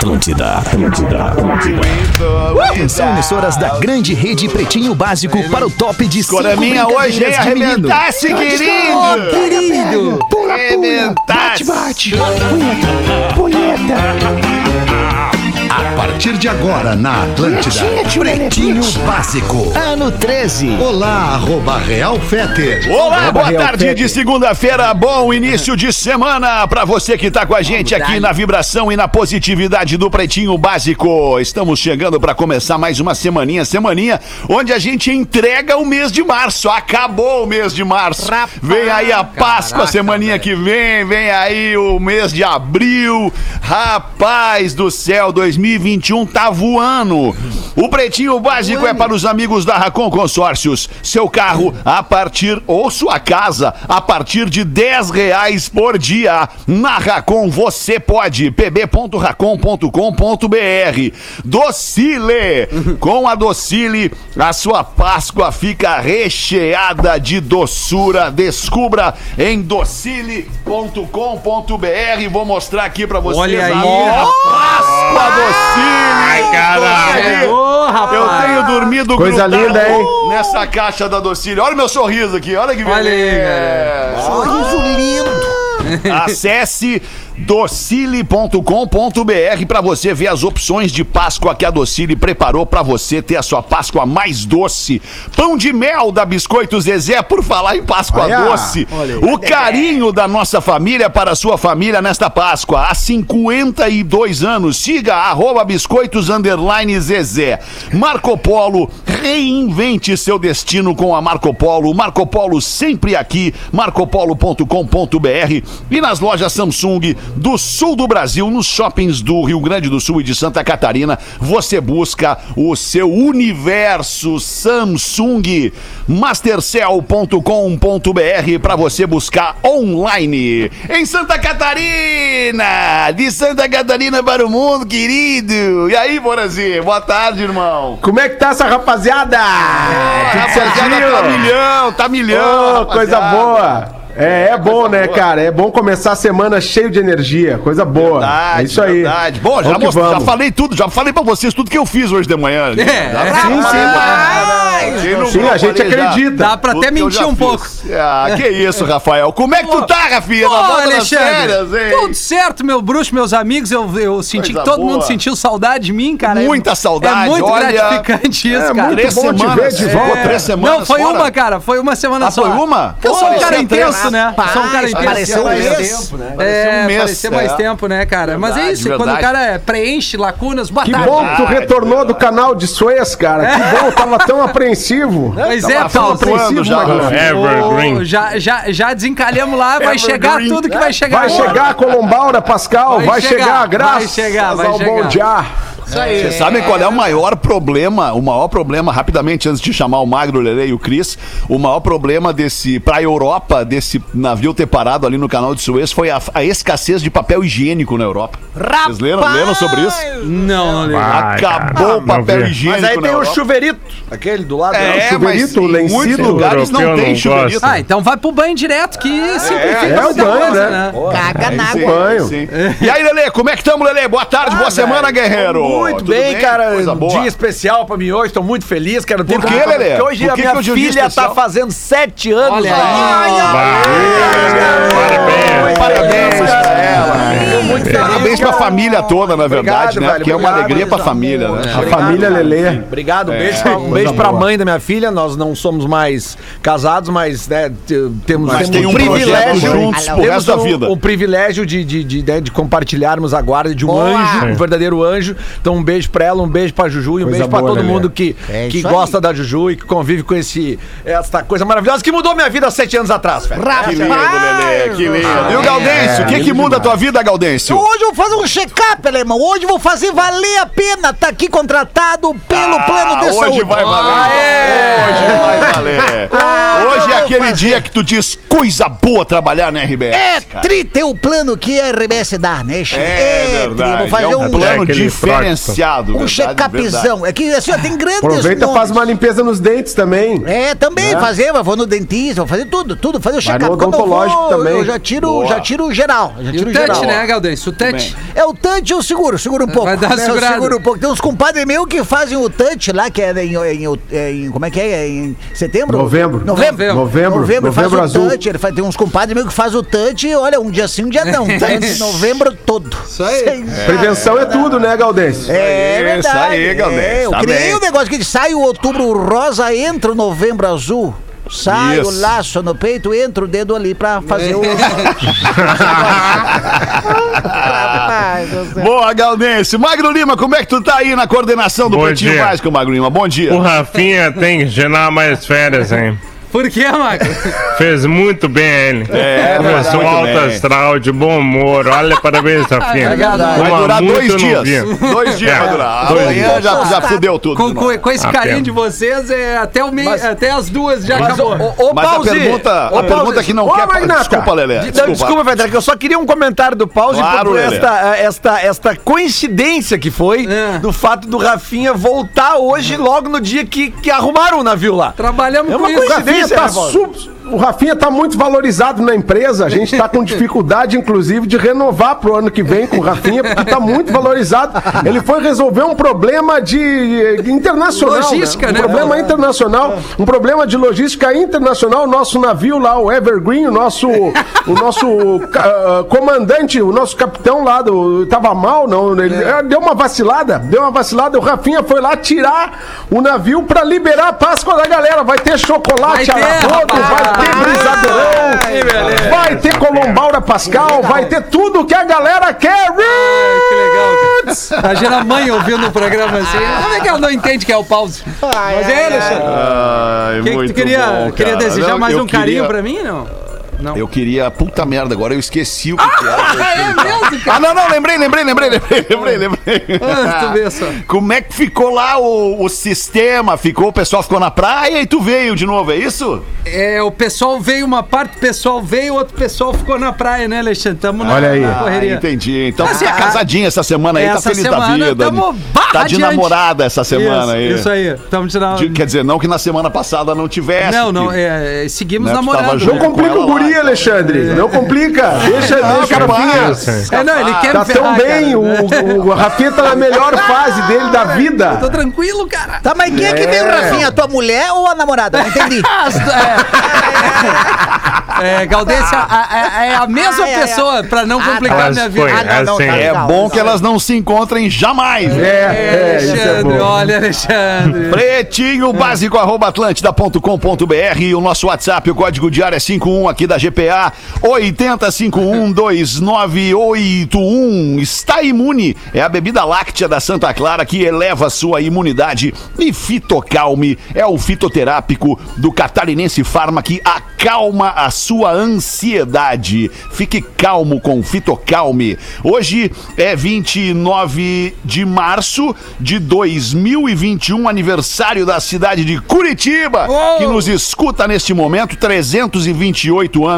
Atlântida, Atlântida, Atlântida. Atenção, emissoras da grande rede Pretinho Básico para o top de cinco Coraminha hoje, hein? brincadeiras de menino. Arrebentasse, querido! Querido! Arrebentasse! Bate, punheta, punheta. A partir de agora na Atlântida, Pretinho Básico. Ano 13. Olá, arroba Real Feter. Olá, boa tarde de segunda-feira, bom início de semana pra você que tá com a gente aqui na vibração e na positividade do Pretinho Básico. Estamos chegando pra começar mais uma semaninha, semaninha onde a gente entrega o mês de março. Acabou o mês de março. Vem aí a Páscoa, semaninha que vem, vem aí o mês de abril. Rapaz do céu, 2021 tá voando. O Pretinho Básico é para os amigos da Racon Consórcios. Seu carro a partir, ou sua casa, a partir de 10 reais por dia. Na Racon você pode. pb.racon.com.br Docile. Com a Docile, a sua Páscoa fica recheada de doçura. Descubra em docile.com.br. Vou mostrar aqui para vocês. Olha aí, a Páscoa Docile. Ai, caralho. Eu rapaz. tenho dormido Coisa linda, hein? Nessa caixa da Docile. Olha o meu sorriso aqui, olha que Olha aí, beleza. Sorriso lindo. Acesse docile.com.br para você ver as opções de Páscoa que a Docile preparou para você ter a sua Páscoa mais doce. Pão de mel da Biscoito Zezé, por falar em Páscoa Olha, doce. O carinho da nossa família para a sua família nesta Páscoa. Há 52 anos. Siga arroba biscoitos underline Zezé. Marco Polo, reinvente seu destino com a Marco Polo. Marco Polo sempre aqui, marcopolo.com.br e nas lojas Samsung do sul do Brasil, nos shoppings do Rio Grande do Sul e de Santa Catarina, você busca o seu universo Samsung. Mastercell.com.br para você buscar online. Em Santa Catarina! De Santa Catarina para o mundo, querido! E aí, Borazinho? Boa tarde, irmão. Como é que tá essa rapaziada? Tudo Rapaziada, tá milhão, tá milhão. Ô, coisa boa. É, é bom, né, cara? É bom começar a semana cheio de energia. Coisa boa. Verdade, é isso aí. verdade. Bom, já, most- já falei tudo, já falei pra vocês tudo que eu fiz hoje de manhã. É, Já- Sim, sim. Quem não Sim, a gente acredita. Dá pra até mentir um fiz. pouco. Ah, que isso, Rafael. Como é que tu tá, Rafinha? Pô, Alexandre, férias, hein? tudo certo, meu bruxo, meus amigos, eu, eu senti Coisa que todo boa. mundo sentiu saudade de mim, cara. É- Muita saudade, É muito olha. gratificante isso, É cara. muito Três bom te semanas. ver de Ficou volta. três semanas Não, foi fora. uma, cara. Foi uma semana Ah, só. foi uma? Eu sou um cara intenso, né? Sou um cara intenso. pareceu um. É, Parecia um mês, parecia mais é. tempo, né, cara? Mas é isso, quando o cara é, preenche lacunas, boa Que tarde. bom que tu retornou do canal de Suez, cara. Que bom, eu tava tão apreensivo. Pois Tava é, Paulo. faltando apreensivo, já. Ô, já, já, já desencalhamos lá, vai Evergreen. chegar tudo que vai chegar. Vai chegar a Colombaura, Pascal. Vai Vai, chegar, chegar, graças vai chegar, vai ao chegar. bom dia. Vocês sabem qual é o maior problema? O maior problema, rapidamente, antes de chamar o Magro, o Lele e o Cris, o maior problema desse, pra Europa, desse navio ter parado ali no canal de Suez foi a, a escassez de papel higiênico na Europa. Vocês leram, leram sobre isso? Não, não lembro. Acabou o papel higiênico Mas aí na tem o chuveirito, aquele do lado. É, chuveirito, mas em muitos lugares não tem não chuveirito. Ah, então vai pro banho direto, que simplifica é o muita banho, coisa, né? Caga na água. E aí, Lele, como é que estamos, Lele? Boa tarde, boa semana, guerreiro. Muito Tudo bem, cara. Coisa Um boa. dia especial pra mim hoje, tô muito feliz. Quero ter Por quê, Lelê? Porque hoje Por a que minha que é filha especial? tá fazendo sete anos. Olha Ai, Parabéns. Parabéns pra ela. Tô muito feliz. Parabéns pra família toda, na verdade, Obrigado, né? velho, Porque é uma alegria pra família, né? A família Lelê. Obrigado, um beijo, pra, um beijo pra mãe da minha filha. Nós não somos mais casados, mas né, te- temos, Mas temos tem um projeto juntos pro temos resto da vida. O privilégio de, de, de, né, de compartilharmos a guarda de um anjo, um verdadeiro anjo. Então, um beijo pra ela, um beijo pra Juju e um Coisa beijo pra boa, todo Lelê. mundo que, É que isso aí. gosta da Juju e que convive com esse, essa coisa maravilhosa que mudou minha vida há sete anos atrás, velho. Que lindo, Lelê, que lindo. E o Gaudêncio, o que que muda a tua vida, Gaudêncio? Hoje eu vou fazer um check-up, alemão. Hoje eu vou fazer valer a pena estar aqui contratado pelo plano de Ah, saúde. hoje vai valer. Hoje vai valer. Hoje é aquele dia que tu diz coisa boa trabalhar na RBS. É cara. tri ter o plano que a RBS dá, né? É tri, verdade. Vou fazer é um um plano É diferenciado. Diferenciado, Um check-upzão. É que assim, ó, tem grandes Aproveita e nomes. faz uma limpeza nos dentes também. É, também fazer, eu vou no dentista, vou fazer tudo, tudo, fazer o check-up. Quando eu vou, também. Eu já tiro, Boa. já tiro geral. Já E tiro o geral. touch, né, Galdêncio? O touch. É o touch, eu seguro, seguro um pouco. Vai dar né, eu seguro um pouco. Tem uns compadres meus que fazem o touch lá, que é em, em- em- Como é que é? Em setembro? Novembro. Novembro. Novembro. Novembro, Novembro faz o azul. touch. Ele faz, tem uns compadres meus que faz o touch, olha, um dia sim, um dia não. Touch novembro todo. Isso aí. Sem- Prevenção é tudo, né, É Isso verdade. aí, Galdês, é, eu tá criei bem. um negócio que sai o outubro rosa, entra o novembro azul. Sai Isso. o laço no peito, entra o dedo ali pra fazer o. Rapaz. Boa, Galdense. Magro Lima, como é que tu tá aí na coordenação do Bom Pretinho dia. Básico, Magro Lima? Bom dia. O Rafinha tem que gerar mais férias, hein? Por quê, Marco? Fez muito bem ele. É, Começou muito alto astral, de bom humor. Olha, parabéns, Rafinha. Obrigado. Vai Como há durar dois não dias. Dois dias É, vai durar. dois Amanhã dias. já, já fudeu tudo. Com, com, com esse carinho pena. de vocês, é, até, o meio, até as duas já Mas, acabou. ô, Mas a Pause, pergunta, ô, a pergunta que não Ô, quer... Magnata. Desculpa, Lelé. Não, Desculpa. desculpa, Pedro, que eu só queria um comentário do Pause Claro, por esta, esta, esta coincidência que foi É. do fato do Rafinha voltar hoje, logo no dia que, que arrumaram o navio lá. Trabalhamos É com uma Rafinha, Coincidência, tá né, Paulo? O Rafinha tá muito valorizado na empresa. A gente tá com dificuldade, inclusive, de renovar pro ano que vem com o Rafinha, porque tá muito valorizado. Ele foi resolver um problema de eh, internacional. Logística, Um né? problema internacional, um problema de logística internacional. O nosso navio lá, o Evergreen, o nosso, o nosso ah, comandante, o nosso capitão lá, do, tava mal, não. Ele eh, deu uma vacilada, deu uma vacilada. O Rafinha foi lá tirar o navio pra liberar a Páscoa da galera. Vai ter chocolate Vai ter, a rapaz. vai ter brisadeirão, vai ter colombaura pascal, vai ter tudo que a galera quer. Que legal. Imagina a mãe ouvindo o programa assim. Como é que ela não entende que é o pause? Mas é, Alexandre. Ai, O que, muito tu queria, bom, queria desejar Não, mais um carinho queria- pra mim, não? Não. Eu queria. Puta merda, agora eu esqueci o que, que era. Ah, é mesmo, cara? Ah, não, não, lembrei, lembrei, lembrei, lembrei, lembrei, lembrei. Ah, tu vê só. Como é que ficou lá o, o sistema? Ficou, o pessoal ficou na praia e tu veio de novo, é isso? É, o pessoal veio, uma parte do pessoal veio, outro pessoal ficou na praia, né, Alexandre? Tamo na, Olha aí. na Ah, correria. entendi. Então Assim, tá a- casadinha essa semana aí, tá essa feliz da semana vida. tamo tá de namorada essa semana isso, aí. Isso aí, estamos tirando. De- quer dizer, não que na semana passada não tivesse. Não, não, que- é, é, seguimos Né, tu tava namorando. junto né? o guri, Alexandre. Não complica. Deixa, deixa o Rafinha. É, não, ele quer Tá tão bem, cara. o, o Rafinha tá na melhor fase dele da Tô vida. tranquilo, cara. Tá, mas quem é que veio, Rafinha? A tua mulher ou a namorada? Não entendi. É, Galdência a- a- é a mesma Ai, ai, ai. pessoa, pra não Ah, complicar Mas minha vida. foi, Ah, não, não, assim. tá É legal, bom tá que elas não se encontrem jamais. É, é, é Alexandre, bom. olha, Alexandre. Pretinho básico arroba atlântida.com.br o nosso WhatsApp, o código diário é 51 aqui da GPA 80512981. Está imune, é a bebida láctea da Santa Clara que eleva sua imunidade e Fitocalme é o fitoterápico do catarinense Farma que acalma a sua ansiedade. Fique calmo com Fitocalme. Hoje é 29 de março de 2021, aniversário da cidade de Curitiba, que nos escuta neste momento. 328 anos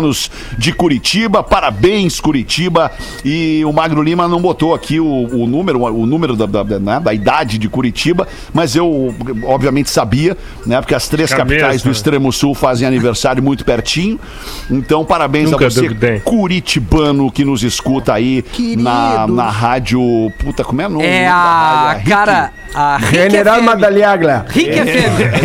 de Curitiba. Parabéns, Curitiba. E o Magro Lima não botou aqui o, o número, o número da, da, né, da idade de Curitiba, mas eu obviamente sabia, né? Porque as três Cabeça, capitais do né? extremo sul fazem aniversário muito pertinho. Então, parabéns Nunca a você, duvidei. curitibano, que nos escuta aí Querido. na, na rádio. Puta, como é o nome? É a rádio? cara. A General FM. Madaliagla. Rick FM.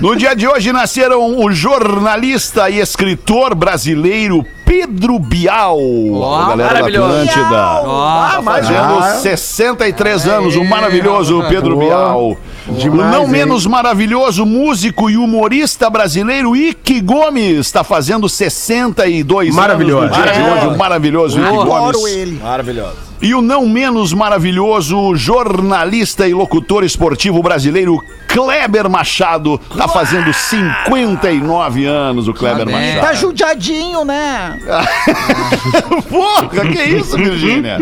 No dia de hoje nasceram o jornalista e escritor brasileiro Pedro Bial. a galera da maravilhoso. Atlântida. Ó, Tá fazendo 63 anos, o maravilhoso Pedro Boa. Bial. Demais, o não hein? menos maravilhoso músico e humorista brasileiro Ike Gomes está fazendo 62 Maravilhoso. anos no dia de hoje. O maravilhoso Ike Gomes. Adoro ele. Maravilhoso. E o não menos maravilhoso jornalista e locutor esportivo brasileiro Kleber Machado tá fazendo 59 anos o Kleber Parabéns. Tá Machado. judiadinho, né? Porra, que isso, Virgínia?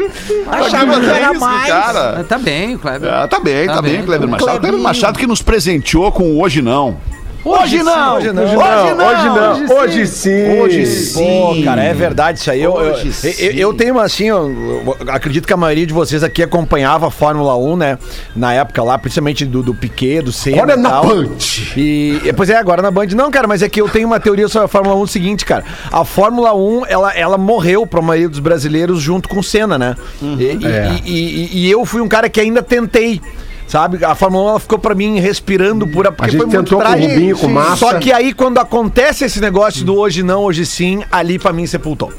Achava que era isso, mais. cara? Tá bem, Kleber. Ah, tá bem, tá, Tá bem, bem. Kleber O Machado. Kleber Machado que nos presenteou com o Hoje Não. Hoje não! Hoje não. Hoje não, hoje não, hoje sim. Hoje sim. Pô, cara, é verdade isso aí. Eu, eu, Hoje eu- sim. eu tenho assim, eu, eu acredito que a maioria de vocês aqui acompanhava a Fórmula 1, né? Na época lá, principalmente do, do Piquet, do Senna Olha e na punch. E, e, pois é, agora na Band. Não, cara, mas é que eu tenho uma teoria sobre a Fórmula 1 seguinte, cara. A Fórmula 1, ela, ela morreu pra maioria dos brasileiros junto com o Senna, né? Uhum. E, e- É. e- e- e eu fui um cara que ainda tentei. Sabe? A Fórmula 1 ela ficou pra mim respirando pura porque gente foi muito tentou com o trágico. Rubinho, com. Massa. Só que aí quando acontece esse negócio do hoje não, hoje sim, ali pra mim sepultou.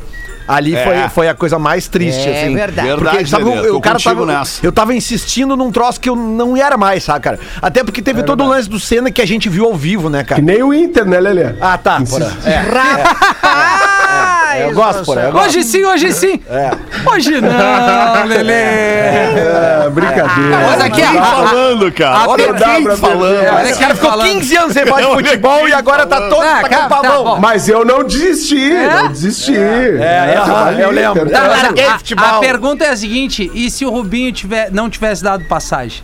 Ali É. foi, foi a coisa mais triste, É assim. verdade. Porque, Verdade, sabe, Lelê, o, o cara tava, nessa. eu tava insistindo num troço que eu não era mais, sabe, cara? Até porque teve todo o lance do Senna que a gente viu ao vivo, né, Que cara? nem o Inter, né, Lelê? Ah, tá. Porra. É, Rapaz! Eu gosto, porra. Eu gosto. Hoje sim, hoje sim. Hoje não, Lelê. É, brincadeira. Mas aqui, a- falando, cara? a- Olha a- quem a- falando. Olha cara ficou falando. 15 anos sem falar de futebol e agora tá todo Ah, tá com tá. Mas eu não desisti, não desisti. É, é, ali, eu lembro. Tá, a, futebol. a pergunta é a seguinte: e se o Rubinho tiver, não tivesse dado passagem?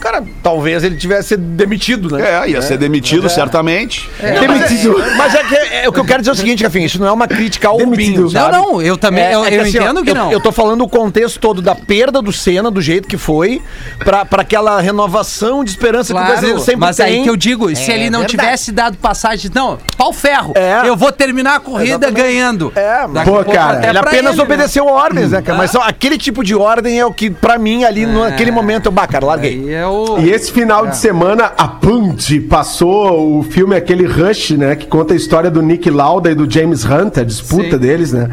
Cara, talvez ele tivesse sido demitido, né? É, ia ser demitido, certamente. Demitido. Mas é, que, é, o que eu quero dizer é o seguinte, Rafinha, isso não é uma crítica ao. Rubinho, Não, sabe? não, eu também, É, eu, é que eu assim, ó, entendo que eu, não. Eu tô falando o contexto todo da perda do Senna, do jeito que foi, pra, pra aquela renovação de esperança que o brasileiro sempre mas tem. aí que eu digo, se É ele não verdade. tivesse dado passagem, não, pau ferro, É. eu vou terminar a corrida Exatamente. ganhando. É, Daqui pô, pouco cara, até Ele pra apenas ele, né? obedeceu ordens, né, cara? Mas só aquele tipo de ordem é o que, pra mim, ali naquele momento, eu, bah, cara, larguei. Aí é o... E esse final de semana, a Punch passou o filme aquele Rush, né? Que conta a história do Nick Lauda e do James Hunt, a disputa Sim. deles, né?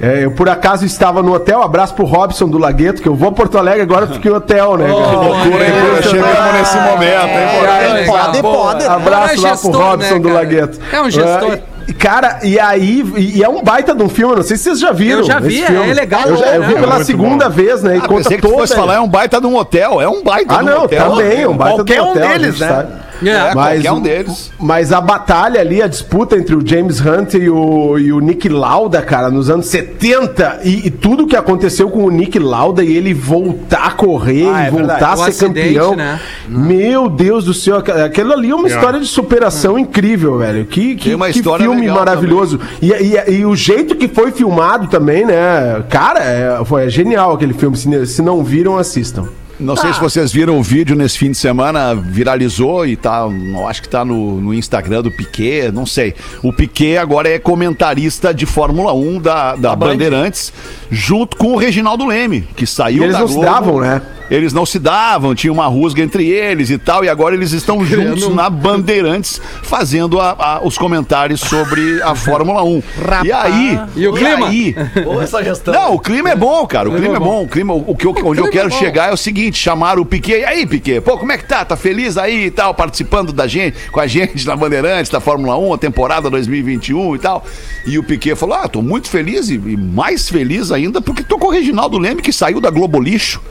É, eu, por acaso, estava no hotel. Abraço pro Robson do Lagueto, que eu vou a Porto Alegre agora, fiquei em hotel, né? cara? Loucura, hein? é. Chegamos nesse momento, hein? É, Pode, pode, pode. Abraço É lá pro Robson né, do? Lagueto. É um gestor. e, Cara, e aí, e é um baita de um filme, não sei se vocês já viram. Eu já vi, esse é legal, Eu, já, eu né? vi É pela segunda bom. vez, né? E Ah, conta pensei que toda. fosse falar, é um baita de um hotel. É um baita Ah, de um não, hotel. também, um baita Qualquer de um hotel, a deles, gente né? sabe. É, qualquer um deles. Mas a batalha ali, a disputa entre o James Hunt e o, e o Nick Lauda, cara, nos anos 70, e, e tudo que aconteceu com o Nick Lauda e ele voltar a correr Ah, e é voltar verdade. a O ser acidente, campeão. né? Meu Deus do céu, aqu- aquilo ali é uma É. história de superação incrível, velho. Que, que, que filme maravilhoso. E, e, e o jeito que foi filmado também, né? Cara, é, foi genial aquele filme. Se, se não viram, assistam. Não sei se vocês viram o vídeo nesse fim de semana, viralizou e tá, acho que tá no, no Instagram do Piquet, não sei. O Piquet agora é comentarista de Fórmula 1 da, da Bandeirantes, junto com o Reginaldo Leme, que saiu E eles da não se Globo. davam, né? Eles não se davam, tinha uma rusga entre eles e tal, e agora eles estão juntos na Bandeirantes fazendo a- a- os comentários sobre a Fórmula 1. E aí. E o clima? aí- Boa essa gestão. não, o clima é bom, cara. O clima é bom. O clima, o que eu, onde eu clima quero é chegar é o seguinte: chamar o Piquet. E aí, Piquet? Pô, como é que tá? Tá feliz aí e tal, participando da gente, com a gente na Bandeirantes, da Fórmula 1, a temporada 2021 e tal. E o Piquet falou: Ah, tô muito feliz e, e mais feliz ainda porque tô com o Reginaldo Leme, que saiu da Globo Lixo.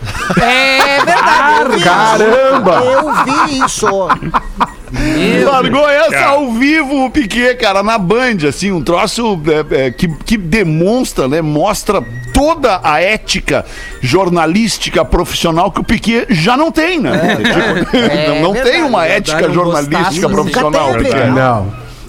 É verdade. eu vi isso. Caramba! Eu vi isso. Largou essa Cara. ao vivo o Piquet, cara, na Band, assim, um troço é, é, que, que demonstra, né, mostra toda a ética jornalística profissional que o Piquet já não tem, né? Tipo, É não não verdade, tem uma verdade, ética jornalística profissional. nunca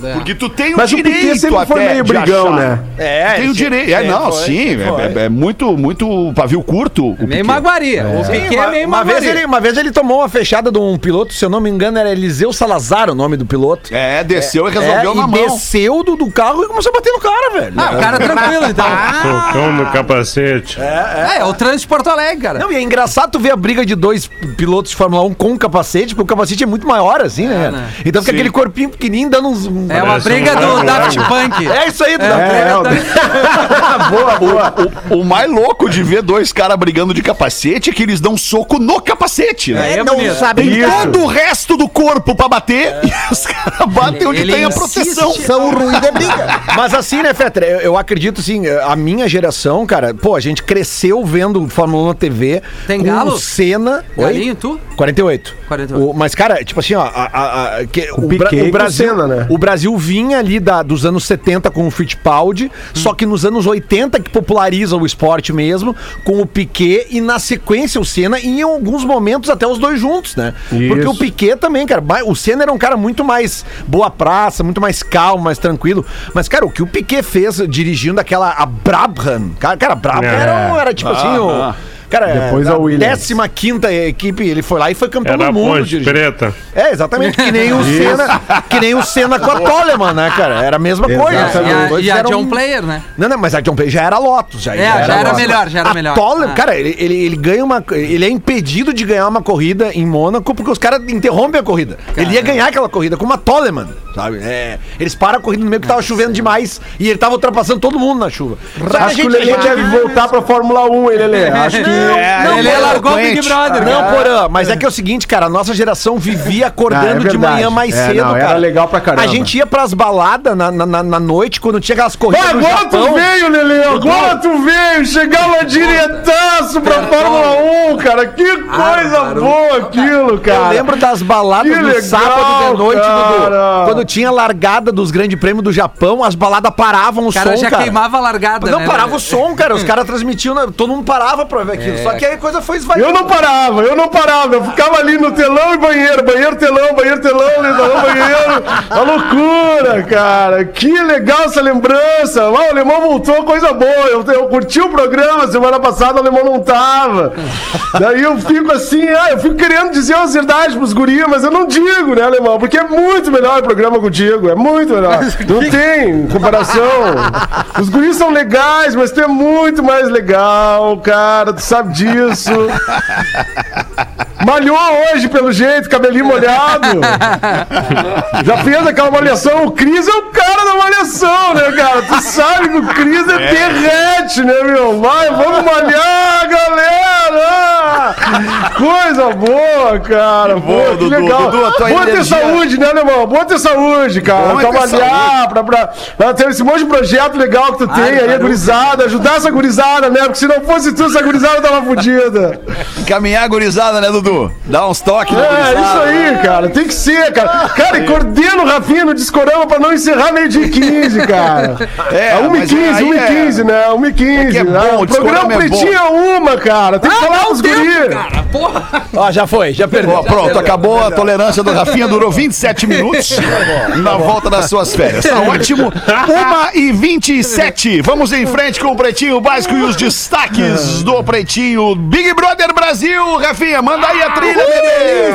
Não. Porque tu tem o Mas o direito Piquet sempre foi meio brigão, né? É, Tem o direito. É, não, foi, sim, é, é- é muito, muito pavio curto. o É meio maguaria. O Sim, Piquet uma, é meio uma vez ele, uma vez ele tomou uma fechada de um piloto, se eu não me engano, era Eliseu Salazar o nome do piloto. É, desceu e resolveu É, na e mão. desceu do, do carro e começou a bater no cara, velho. Ah, o cara é tranquilo, então. Socão no capacete. É, é o trânsito de Porto Alegre, cara. Não, e é engraçado tu ver a briga de dois pilotos de Fórmula 1 com capacete, porque o capacete é muito maior, assim, né? né? Então fica Sim. aquele corpinho pequenininho dando uns. É uma briga um do Daft. Punk. É isso aí, É, dá É, o- boa, boa. O, o mais louco de ver dois caras brigando de capacete é que eles dão soco no capacete, né? Aí é não bonito. sabe Tem Isso. todo o resto do corpo pra bater e os caras batem onde Ele tem a proteção. São ruins de briga. Mas assim, né, Fetter? Eu, eu acredito, assim, a minha geração, cara, pô, a gente cresceu vendo Fórmula 1 na TV. Tem com galo? o. Oi? Galinho, tu? 48. 48. O- mas, cara, tipo assim, ó, a- a- a- que- o, Piquet Bra- o o Brasil, Senna, né? o Brasil Brasil vinha ali da- dos anos 70 com o Fittipaldi, só que nos anos 80 que populariza o esporte mesmo, com o Piquet e na sequência o Senna e em alguns momentos até os dois juntos, né? Porque Isso. o Piquet também, cara, o Senna era um cara muito mais boa praça, muito mais calmo, mais tranquilo. Mas, cara, o que o Piquet fez dirigindo aquela a Brabham, cara, cara a Brabham É. era, um- era tipo assim, o, cara, Depois a a Williams. 15 quinta equipe, ele foi lá e foi campeão Era do mundo Ponte dirigindo. Preta. É, exatamente, que nem o Senna, que nem o Senna com a Toleman, né, cara? Era a mesma coisa. E a, e a John Player, né? Não, não, mas a John Player já era Lotus. Já, É, já era Lotus. melhor, já era A melhor. Toleman, Ah. cara, ele, ele, ele ganha uma. Ele é impedido de ganhar uma corrida em Mônaco porque os caras interrompem a corrida. Ele ia ganhar aquela corrida com uma Toleman, sabe? É, eles param a corrida no meio que tava chovendo demais e ele tava ultrapassando todo mundo na chuva. Acho que o Lelê deve voltar pra Fórmula 1, hein, Lelê? Acho que. Não, ele Porã, largou o Big. Brother. Não, cara. Porã, mas é que é o seguinte, cara, a nossa geração vivia acordando Ah, é de manhã mais É, cedo, não, era cara. legal pra caramba. A gente ia pras baladas na, na, na- na noite, quando tinha aquelas corridas Ah, agora Japão. tu veio, Lelê! Agora tu veio! Chegava diretaço pra Fórmula 1, cara! Que coisa boa aquilo, cara! Eu lembro das baladas Que no legal, sábado de noite, Dudu. Quando tinha largada dos grandes prêmios do Japão, as baladas paravam o O cara som, já cara. queimava a largada, Não, né? parava o som, cara. Os caras transmitiam, né? todo mundo parava pra ver aquilo. Só que aí a coisa foi esvaziando. Eu não parava, eu não parava, eu ficava ali no telão e banheiro, banheiro, telão, banheiro, telão, telão, banheiro. A loucura, cara. Que legal essa lembrança. Ah, o alemão voltou, coisa boa. Eu, eu curti o programa, semana passada o alemão não tava. Daí eu fico assim, ah, eu fico querendo dizer as verdades pros gurias, mas eu não digo, né, alemão? Porque é muito melhor o programa contigo, é muito melhor. Não tem comparação. Os guris são legais, mas tu é muito mais legal, cara, tu sabe disso. Malhou hoje, pelo jeito, cabelinho molhado. Já fez aquela malhação. O Cris é o cara da malhação, né, cara? Tu sabe que o Cris é, derrete, né, meu? Vai, vamos malhar, galera! Coisa boa, cara. boa, Dudu. legal. Dudu, a tua Boa ter energia- saúde, né, irmão? Boa ter saúde, cara. Bom é ter Trabalhar, pra, pra, pra ter esse monte de projeto legal que tu tem aí, a gurizada. Ajudar essa gurizada, né? Porque se não fosse tu, essa gurizada tava fodida. Caminhar gurizada, né, Dudu? Dá uns toques. na É, isso aí, cara. Tem que ser, cara. Cara, e coordena o Rafinha no Discorama pra não encerrar meio dia 15, cara. É, É 1 e mas 15, aí 1 e é- 15, né? 1 e 15. É que é bom, né? o O programa é Pretinho é uma, cara. Tem que falar pros guris. Cara, porra. Ó, já foi, já perdeu. Ó, pronto, acabou a tolerância do Rafinha, durou 27 minutos na volta das suas férias. Tá ótimo. 1 e 27. Vamos em frente com o Pretinho Básico e os destaques do Pretinho Big Brother Brasil. Rafinha, manda aí a trilha, bebê.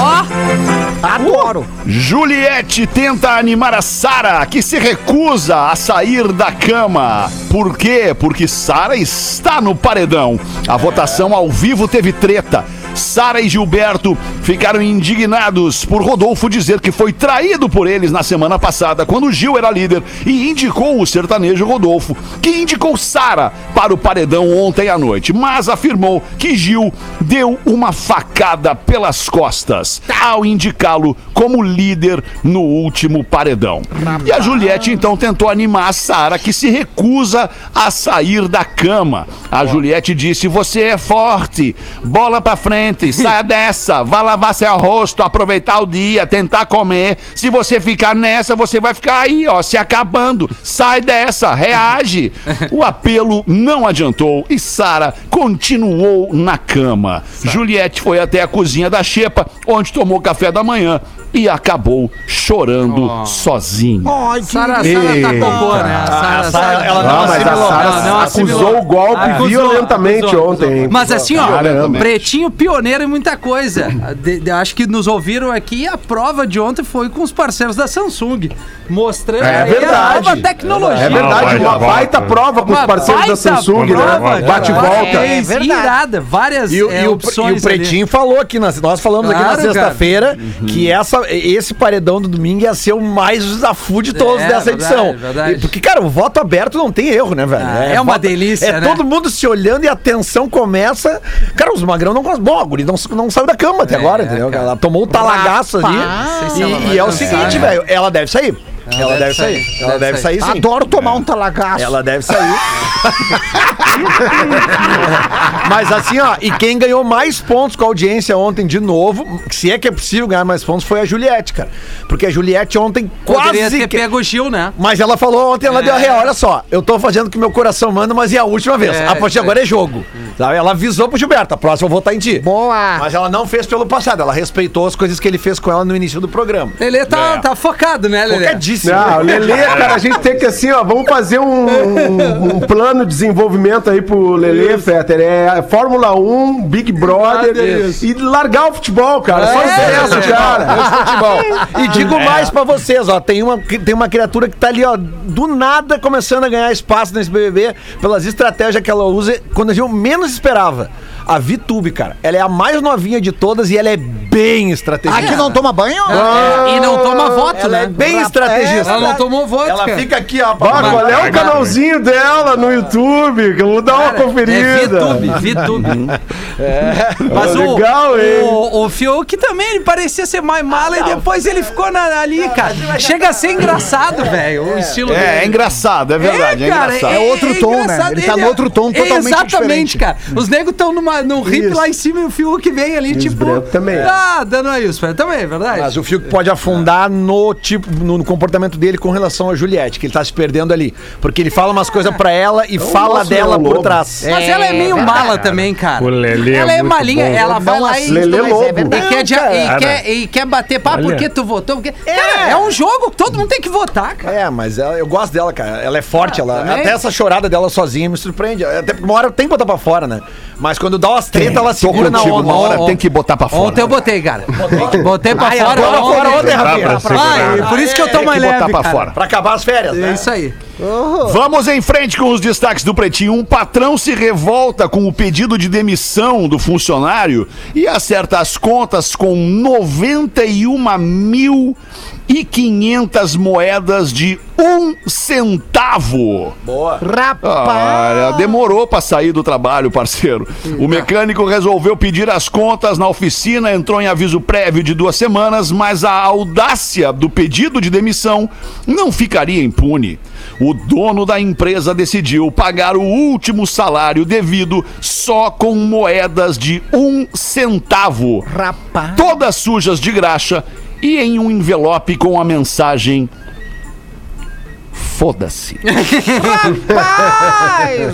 Ó, Adoro. Juliette tenta animar a Sara, que se recusa a sair da cama. Por quê? Porque Sara está no paredão. A votação ao vivo teve treta. Sara e Gilberto ficaram indignados por Rodolfo dizer que foi traído por eles na semana passada, quando Gil era líder e indicou o sertanejo Rodolfo, que indicou Sara para o paredão ontem à noite, mas afirmou que Gil deu uma facada pelas costas ao indicá-lo como líder no último paredão. E a Juliette então tentou animar a Sara, que se recusa a sair da cama. A Juliette disse: Você é forte, bola pra frente, saia dessa, vá lavar seu rosto, aproveitar o dia, tentar comer. Se você ficar nessa, você vai ficar aí, ó, se acabando. Sai dessa, reage. O apelo não adiantou e Sara continuou na cama. Juliette foi até a cozinha da Xepa, onde tomou café da manhã e acabou chorando sozinha. Ai, que Sara, Sara tá boa, né? A Sara, Sara- ela Ah, não mas a. Sara acusou o golpe Acusou, violentamente acusou, ontem. hein? Mas assim, ó, Caramba. Pretinho pioneiro em muita coisa. De- de- acho que nos ouviram aqui. A prova de ontem foi com os parceiros da Samsung, mostrando É aí a verdade. nova tecnologia. É verdade, uma baita prova com os parceiros da baita Samsung, prova, né? Bate e volta. É, É verdade. várias E, o- é, e o, opções o Pretinho falou aqui, nós, falamos aqui na sexta-feira que essa, esse paredão do domingo ia ser o mais desafude de todos É, dessa verdade, edição. verdade. Porque, cara, o voto aberto não tem erro, né, velho? Ah, é uma voto- delícia, É né? todo mundo se olhando e a tensão começa. Cara, os magrão não conseguem. Bom, a guri não, não saiu da cama até É, agora, entendeu? cara. Ela tomou o talagaço ali. se E, e é o seguinte, né? velho, ela deve sair. Ela, deve sair. sair, Ela deve deve sair, sair. sim. Adoro tomar um talagaço. Ela deve sair. Mas assim, ó, e quem ganhou mais pontos com a audiência ontem de novo, se é que é possível ganhar mais pontos, foi a Juliette, cara. Porque a Juliette ontem Poderia quase. ter que- pego o Gil, né? Mas ela falou ontem, ela É. deu a real. Olha só, eu tô fazendo o que meu coração manda, mas é a última vez. É, a partir de isso agora é jogo. Sabe? Ela avisou pro Gilberto, a próxima eu vou estar em ti. Boa. Mas ela não fez pelo passado, ela respeitou as coisas que ele fez com ela no início do programa. Lelê tá, tá focado, né, Lelê? Focadíssimo. Não, o Lelê, cara, a gente tem que assim, ó, vamos fazer um, um- um plano de desenvolvimento aí pro Lelê, Fetter. É Fórmula 1, Big Brother Isso. e largar o futebol, cara. Só É, isso, é, cara. E digo mais pra vocês, ó, tem uma, tem uma criatura que tá ali, ó, do nada começando a ganhar espaço nesse BBB pelas estratégias que ela usa quando a gente menos esperava. A Vitube, cara, ela é a mais novinha de todas e ela é bem estrategista. Aqui não toma banho? É, e não toma voto, Ela né? é bem Rapaz, Ela não tomou voto, Ela cara. fica aqui, ó. Ó, qual é o canalzinho dela no YouTube? Que eu vou dar uma Cara, conferida. É VTube, VTube. Mas o, Legal, hein? o, o Fiuk também, ele parecia ser mais mala e depois ele ficou na- ali, cara. Chega a ser engraçado, velho, o estilo É, é dele. engraçado, é verdade, é, cara, engraçado. É outro tom, né? Ele tá no outro tom totalmente Exatamente, diferente. cara. Os negros estão num rip lá em cima e o Fiuk vem ali, tipo... também. Ah, dando aí. Também, é verdade. Mas o Fiuk pode afundar no tipo, no, no comportamento dele com relação a Juliette, que ele tá se perdendo ali. Porque ele fala umas coisas pra ela e fala nosso dela por trás. Mas ela é meio mala também, cara. O Lelê é ela é, muito malinha, bom. ela vai lá e, Lelê é Lobo. e quer, e quer, e quer bater papo Olha. porque tu votou. Porque... Cara, é um jogo, todo mundo tem que votar, cara. É, mas ela- eu gosto dela, cara. Ela é forte, ela, também. até essa chorada dela sozinha me surpreende. Até porque uma hora tem que botar pra fora, né? Mas quando dá umas treta, ela segura na onda. uma hora tem que botar pra fora. Ontem eu botei, cara. Botei pra fora. ontem, Rafinha. por isso que eu tô mais que botar leve, pra cara. fora. Pra acabar as férias, É né? isso aí. Vamos em frente com os destaques do Pretinho. Um patrão se revolta com o pedido de demissão do funcionário e acerta as contas com 91.500 moedas de um centavo. Boa. Rapaz. Olha, demorou pra sair do trabalho, parceiro. O mecânico resolveu pedir as contas na oficina, entrou em aviso prévio de duas semanas, mas a audácia do pedido de demissão não ficaria impune. O dono da empresa decidiu pagar o último salário devido só com moedas de um centavo, Rapaz. todas sujas de graxa e em um envelope com a mensagem. Foda-se.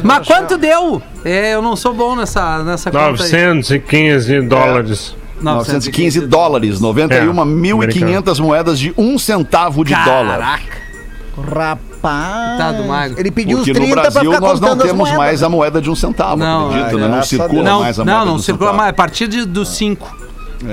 Mas quanto deu? É, eu não sou bom nessa, nessa conta aí. 915 dólares. 915 dólares, 91.500 moedas de um centavo de dólar. Caraca. Rapaz. Tá do magro. Ele pediu Porque os no 30 pra Brasil nós não temos mais a moeda de um centavo, Não, acredito, né? Não a circula Não, mais a moeda não, não circula centavo. mais. A partir de, dos 5.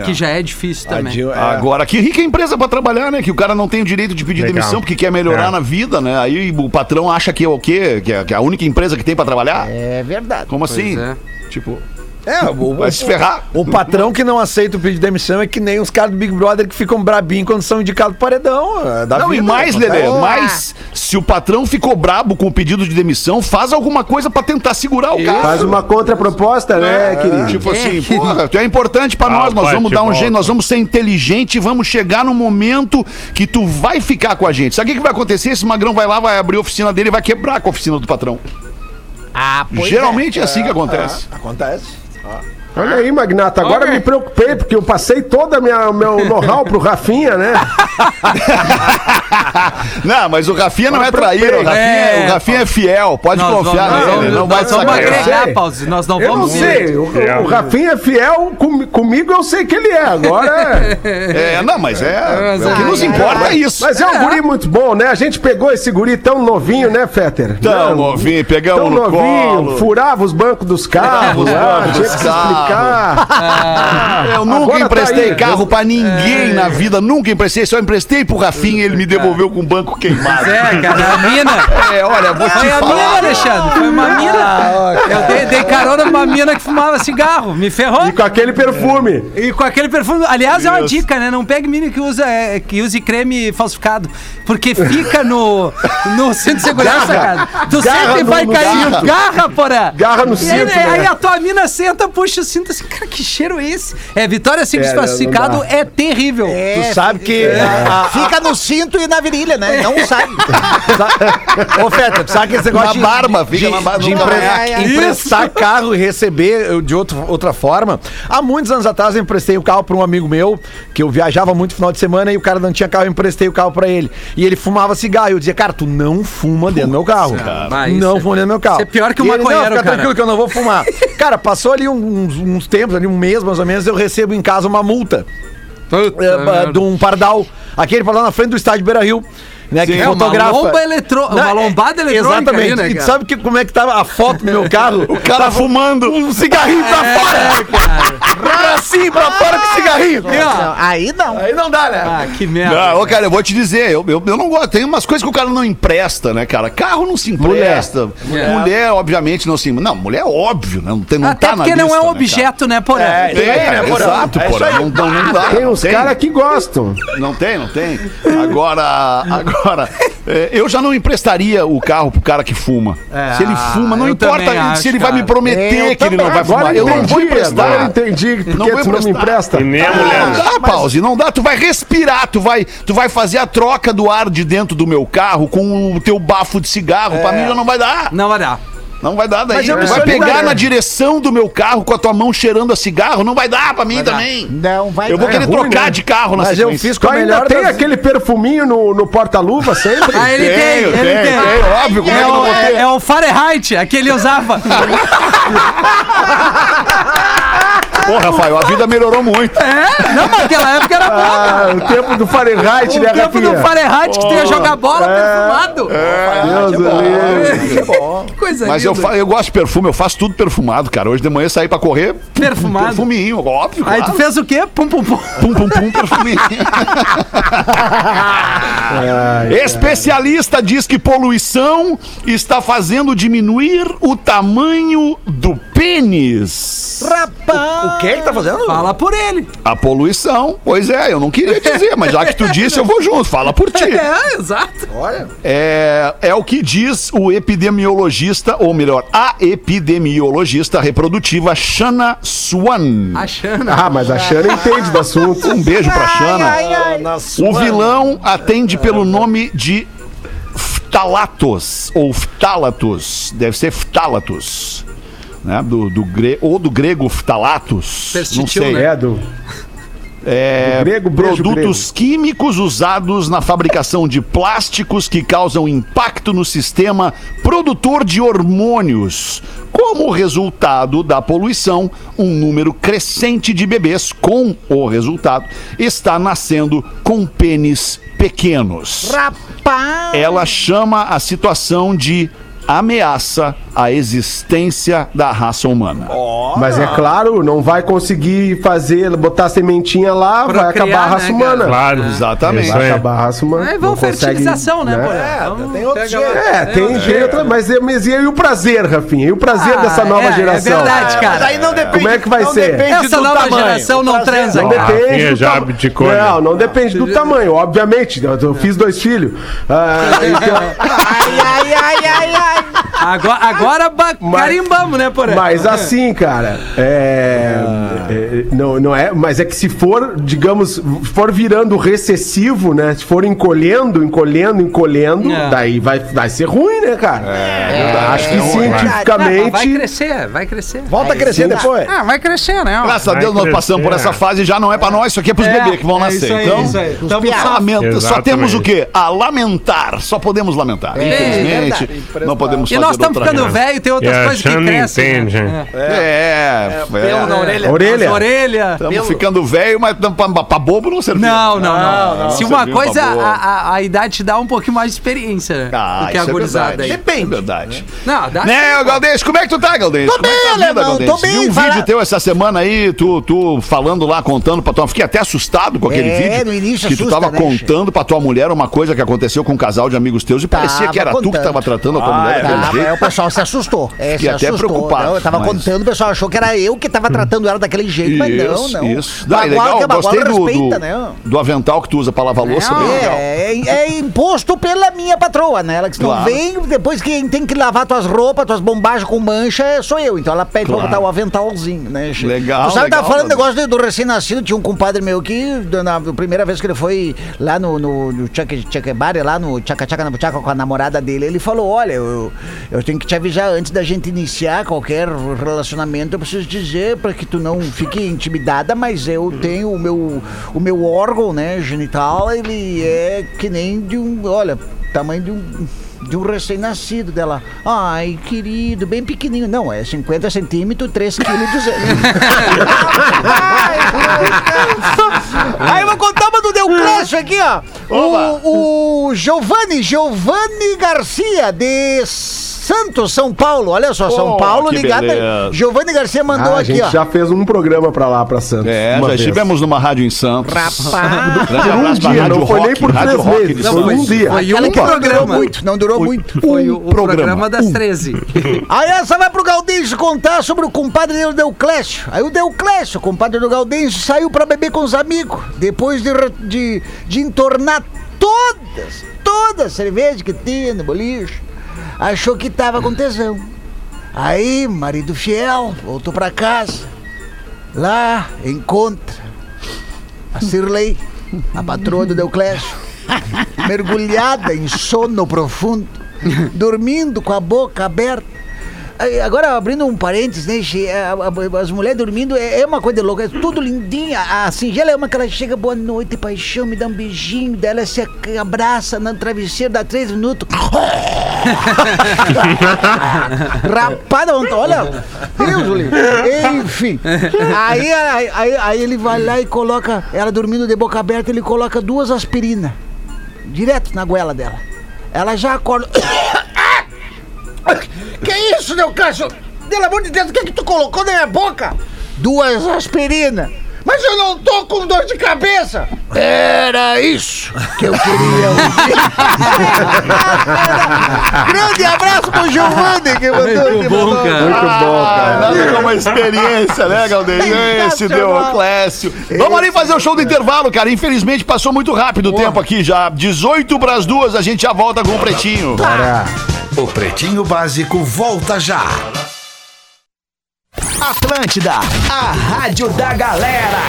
Que já é difícil também. Adil- é. Agora, que rica empresa pra trabalhar, né? Que o cara não tem o direito de pedir Legal. demissão porque quer melhorar É. na vida, né? Aí o patrão acha que é o quê? Que é, que é a única empresa que tem pra trabalhar? É verdade. Como assim? é. Tipo, É, o, vai se ferrar. o patrão que não aceita o pedido de demissão é que nem os caras do Big Brother que ficam brabinhos quando são indicados pro paredão. é da Não, vida, e mais, né? Lelê, mais se o patrão ficou brabo com o pedido de demissão, faz alguma coisa pra tentar segurar o cara. Faz uma contraproposta, né, querido? Tipo assim, porra, tu é importante pra nós, Ah, nós pai, vamos dar um volta. jeito, nós vamos ser inteligente e vamos chegar no momento que tu vai ficar com a gente. Sabe o que, que vai acontecer? Esse magrão vai lá, vai abrir a oficina dele e vai quebrar com a oficina do patrão. Ah, pois Geralmente é, assim que acontece. Acontece. 啊 Olha aí, Magnata, agora Ok. me preocupei, porque eu passei todo o meu know-how pro Rafinha, né? Não, mas o Rafinha não é traíra, o. Rafinha é, É. o Rafinha é fiel, pode Nós confiar vamos- nele, nós ele não vai nós vamos agregar. Pause. Nós não Eu não vamos sei, o, o Rafinha é fiel, com- comigo eu sei que ele é, agora... É, não, mas é, é o que nos importa é isso. Mas é um guri muito bom, né? A gente pegou esse guri tão novinho, né, Fetter? Tão Não, novinho, pegamos Tão no novinho, colo. furava os bancos dos carros, os ah, bancos tinha dos que se explicar. Eu nunca Agora tá emprestei aí. carro pra ninguém na vida, nunca emprestei, só emprestei pro Rafinha e ele me devolveu com o banco queimado. É, cara, a mina. É, olha, vou te Foi a mina, falar. Alexandre. Foi uma Ah, mina. Eu dei, dei carona numa mina que fumava cigarro. Me ferrou. E com aquele perfume. E com aquele perfume. Aliás, é uma dica, né? Não pegue mina que, usa, é, que use creme falsificado. Porque fica no, no cinto de segurança, cara. Tu Garra sempre no- vai no cair. Garra, porra. Garra no E aí, cinto, né? aí a tua mina senta, puxa o cinto assim. Cara, que cheiro é esse? É, Vitória Secret É, dá. é terrível. É, Tu sabe que é, a- a- fica no cinto e na virilha, né? Não sai. Ô, Feta, tu sabe que esse negócio Na de- barba, de, fica na barba, de empre- emprestar carro e receber de outro, outra forma. Há muitos anos atrás eu emprestei o carro para um amigo meu, que eu viajava muito no final de semana e o cara não tinha carro, eu emprestei o carro para ele. E ele fumava cigarro. E eu dizia, cara, tu não fuma dentro do meu carro. Isso não é- fuma dentro do meu carro. isso é pior que o ele, maconheiro, não, fica cara." tranquilo que eu não vou fumar. cara, passou ali uns, uns tempos, ali um mês mais ou menos, eu recebo em casa uma multa é, de um pardal. Aquele pardal na frente do estádio Beira Rio. Né, que É uma fotografa. lomba eletro- uma Não, é- lombada eletrônica Exatamente. ali, né, e tu cara? sabe que, como é que tava a foto do meu carro? o cara fumando. Um cigarrinho pra fora. Pra assim, pra fora com o cigarrinho. Não, aí não. Aí não dá, né? Ah, que merda. Não, ô, cara, eu vou te dizer, eu, eu, eu não gosto. Tem umas coisas que o cara não empresta, né, cara? Carro não se empresta. Mulher, obviamente, não se. Não, mulher é óbvio, né? Não, tem, não Até tá na porque não lista, é um né, objeto, né, Porã? É, cara? É, né, Porã? exato, É aí. Não, não, não dá. Tem não uns caras que gostam. Não tem, não tem. Agora, agora, é, eu já não emprestaria o carro pro cara que fuma. se ele fuma, não importa acho, se ele vai cara. me prometer Eu que ele não vai Agora fumar. Eu não vou entendi, emprestar. agora entendi porque Não vou tu não me empresta. E nem a Não mulher. dá, pause, não dá. Tu vai respirar, tu vai, tu vai fazer a troca do ar de dentro do meu carro com o teu bafo de cigarro. Pra mim já não vai dar. Não vai dar. Não vai dar daí. Mas eu Tu me vai pegar na direção do meu carro com a tua mão cheirando a cigarro. Não vai dar pra mim também. Não vai Eu vou dar. querer ruim, trocar né? de carro na Mas eu sequência. fiz Tu com a ainda melhor tem das- aquele perfuminho no, no porta-luva sempre? Ah, ele tem, Tenho, ele tenho, tem. tenho, óbvio, como é É que eu não o, vou ter? é, é o Fahrenheit, aquele usava. Pô, Rafael, a vida melhorou muito. É? Não, mas naquela época era bom. Ah, o tempo do Fahrenheit, O né, tempo do? Fahrenheit que tu ia jogar bola perfumado. Deus do livre. Que coisa Mas eu, linda. fa- eu gosto de perfume, eu faço tudo perfumado, cara. Hoje de manhã eu saí pra correr. Perfumado. Perfuminho, óbvio. Aí tu claro. fez o quê? Pum, pum, pum. Pum, pum, pum, perfuminho. Especialista diz que poluição está fazendo diminuir o tamanho do pênis. O que ele tá fazendo? Fala por ele. A poluição, pois é, eu não queria dizer, mas já que tu disse, eu vou junto. Fala por ti. É, exato. Olha. É, é o que diz o epidemiologista, ou melhor, a epidemiologista reprodutiva Shana Swan. A Xana. Ah, mas a Xana entende do assunto. Um beijo pra Shana. Na O sua- vilão atende pelo nome de Phtalatos, ou Phtalatos, deve ser Phtalatos, né? Do, do gre... Ou do grego Phtalatos, não Persistiu, sei. né? É, do... É, grego, produtos químicos usados na fabricação de plásticos que causam impacto no sistema produtor de hormônios. Como resultado da poluição, um número crescente de bebês com o resultado está nascendo com pênis pequenos. Rapaz. Ela chama a situação de ameaça à existência da raça humana. Mas é claro, não vai conseguir fazer, botar a sementinha lá, vai Procriar, acabar a raça né, humana. cara? Claro. Exatamente. Isso Vai acabar a raça humana. Aí vão Não consegue, fertilização, né, Porã? É, Então, tem outro jeito. É, tem, tem outra, mas, é- mas e o prazer, Rafinha? E o prazer Ah, dessa nova é, geração? É verdade, Mas cara. aí não depende. Como é que vai não ser? depende Essa do nova tamanho. geração não transa. Não Ah, depende já abdicou, né? Não, não depende do tamanho, obviamente. Eu, eu fiz dois filhos. Ah, então- Ai, ai, ai, ai, ai. Agora, agora Mas- carimbamos, né, Porã? Mas assim, cara, é, é, não, não é, mas é que se for, digamos, for virando recessivo, né? Se for encolhendo, encolhendo, encolhendo, É. daí vai, vai ser ruim, né, cara? Eu acho que Não, mas vai cientificamente crescer, vai crescer. Volta a crescer depois. Ah, vai crescer, né? Graças a Vai Deus nós crescer. passamos por essa fase já não é pra nós, isso aqui é pros É, bebês que vão é nascer. isso aí, então, isso aí. Tamo só, lamenta- só temos o quê? A lamentar. Só podemos lamentar. Infelizmente, não podemos E fazer nós estamos ficando velho, tem E outras a coisas que crescem. entende, né? hein? É, Pelo na orelha. Orelha. As orelhas. Estamos ficando velho, mas pra bobo não serviu. Não, não, não. Se uma pra coisa, a, a, a idade te dá um pouquinho mais de experiência né, Ah, do que a é gurizada verdade. aí. Depende. É verdade. Não, dá Né, Galdês, como é que tu tá, Galdês? Tô Como é bem, tá vida, alemão, Galdês? tô bem, Vi um fala- vídeo teu essa semana aí, tu, tu falando lá, contando pra tua... Fiquei até assustado com aquele É, vídeo. no início Que tu tava né, contando pra tua mulher uma coisa que aconteceu com um casal de amigos teus e parecia que era tu que tava tratando a tua Ah, mulher é Tá, aí o pessoal se assustou. É, se até assustou. preocupado, Não, eu tava mas- contando, o pessoal achou que era eu que tava tratando ela daquele jeito, mas não, Isso, não. isso. Não, é legal, que é gostei do, respeita, do, né? do avental que tu usa pra lavar louça. Não. É, é, é imposto pela minha patroa, né? Ela que não Claro. vem, depois quem tem que lavar tuas roupas, tuas bombagens com mancha, é- sou eu. Então ela pede Claro. pra botar o aventalzinho, né? Legal, Tu sabe, legal, tava falando Gabriel. negócio do, do recém-nascido, tinha um compadre meu que, na primeira vez que ele foi lá no, no, no Chuck Bar, lá no Chaca Chaca na Buchaca com a namorada dele, ele falou, olha, eu, eu tenho que te avisar antes da gente iniciar qualquer relacionamento, eu preciso dizer para que tu não fique intimidada, mas eu tenho o meu, o meu órgão, né, genital, ele é que nem de um, olha, tamanho de um... De um recém-nascido dela. Ai, querido, bem pequenininho. Não, é 50 centímetros, 3 quilos e 200. Ai, meu Deus. Aí eu vou contar uma do Deuclésio aqui, ó. O, o Giovanni, Giovanni Garcia, de Santos, São Paulo. Olha só, São Oh, Paulo que ligado. aí. Giovanni Garcia mandou Ah, a aqui, gente ó. já fez um programa pra lá, pra Santos. É, uma já vez. estivemos numa rádio em Santos. Rapaz. Grande Por um abraço pra dia, Rádio não foi nem por Rádio três Rock meses, foi Santos. um dia. Foi Aquela um que não durou programa. muito, não durou muito. Foi o, o programa. programa, das 13. Aí essa vai pro Gaudêncio contar sobre o compadre dele, o Deuclésio. Aí o Deuclésio, o compadre do Gaudêncio, saiu pra beber com os amigos. Depois de, re- de, de entornar todas, todas as cervejas que tinha no boliche, achou que tava com tesão. Aí, marido fiel, voltou pra casa. Lá encontra a Cirlei, a patroa do Deuclésio, mergulhada em sono profundo, dormindo com a boca aberta. Agora, abrindo um parênteses, né? a- As mulheres dormindo é é uma coisa louca, é tudo lindinha. A singela é uma que ela chega, boa noite, paixão, me dá um beijinho, daí ela se abraça no travesseiro, dá três minutos. Rapada, olha. Deus. Enfim. Aí, aí, aí- aí ele vai lá e coloca, ela dormindo de boca aberta, ele coloca duas aspirinas. Direto na goela dela. Ela já acorda. Que isso, meu caso? Pelo amor de Deus, o que, que tu colocou na minha boca? Duas aspirinas. Mas eu não tô com dor de cabeça. Era isso que eu queria ouvir. Grande abraço pro Giovanni que mandou Muito que bom, mandou. cara. Muito bom, Ah, cara. nada como uma experiência, né, Galdês? Esse. Clécio. Vamos ali fazer o show do intervalo, cara. Infelizmente passou muito rápido o tempo aqui já. 18 pras duas, a gente já volta com o Pretinho. O Pretinho Básico volta já. Atlântida, a rádio da galera.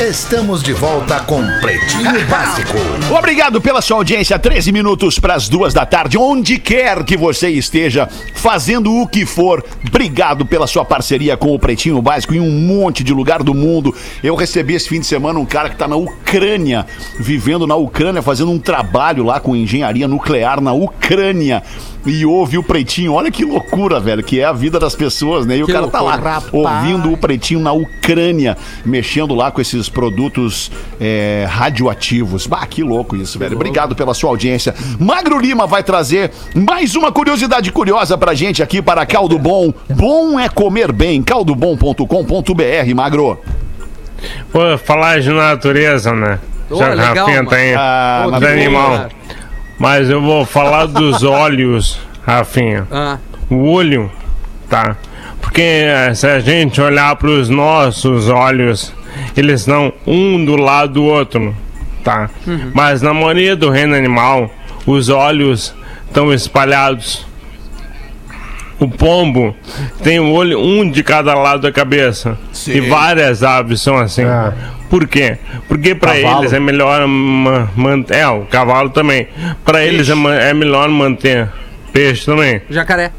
Estamos de volta com Pretinho Básico. Obrigado pela sua audiência. 13 minutos para as duas da tarde, onde quer que você esteja, fazendo o que for. Obrigado pela sua parceria com o Pretinho Básico em um monte de lugar do mundo. Eu recebi esse fim de semana um cara que está na Ucrânia, vivendo na Ucrânia, fazendo um trabalho lá com engenharia nuclear na Ucrânia. E ouve o Pretinho. Olha que loucura, velho, que é a vida das pessoas, né? E o Que cara tá lá loucura, rapaz. ouvindo o Pretinho na Ucrânia, mexendo lá com esses produtos é, radioativos. Bah, que louco isso, velho. Obrigado pela sua audiência. Magro Lima vai trazer mais uma curiosidade curiosa pra gente aqui para Caldo Bom. Bom é comer bem. caldobom.com.br, Magro. Pô, falar de natureza, né? Ô, Já legal, mano. tem Ah, do bom, animal. cara. Mas eu vou falar dos olhos, Rafinha. Ah, O olho, tá? Porque eh, se a gente olhar para os nossos olhos, eles estão um do lado do outro, tá? Mas na maioria do reino animal, os olhos estão espalhados. O pombo tem o olho um de cada lado da cabeça. E várias aves são assim. É. Por quê? Porque para eles é melhor manter. É, o cavalo também. Para eles é, é melhor manter. Peixe também. jacaré.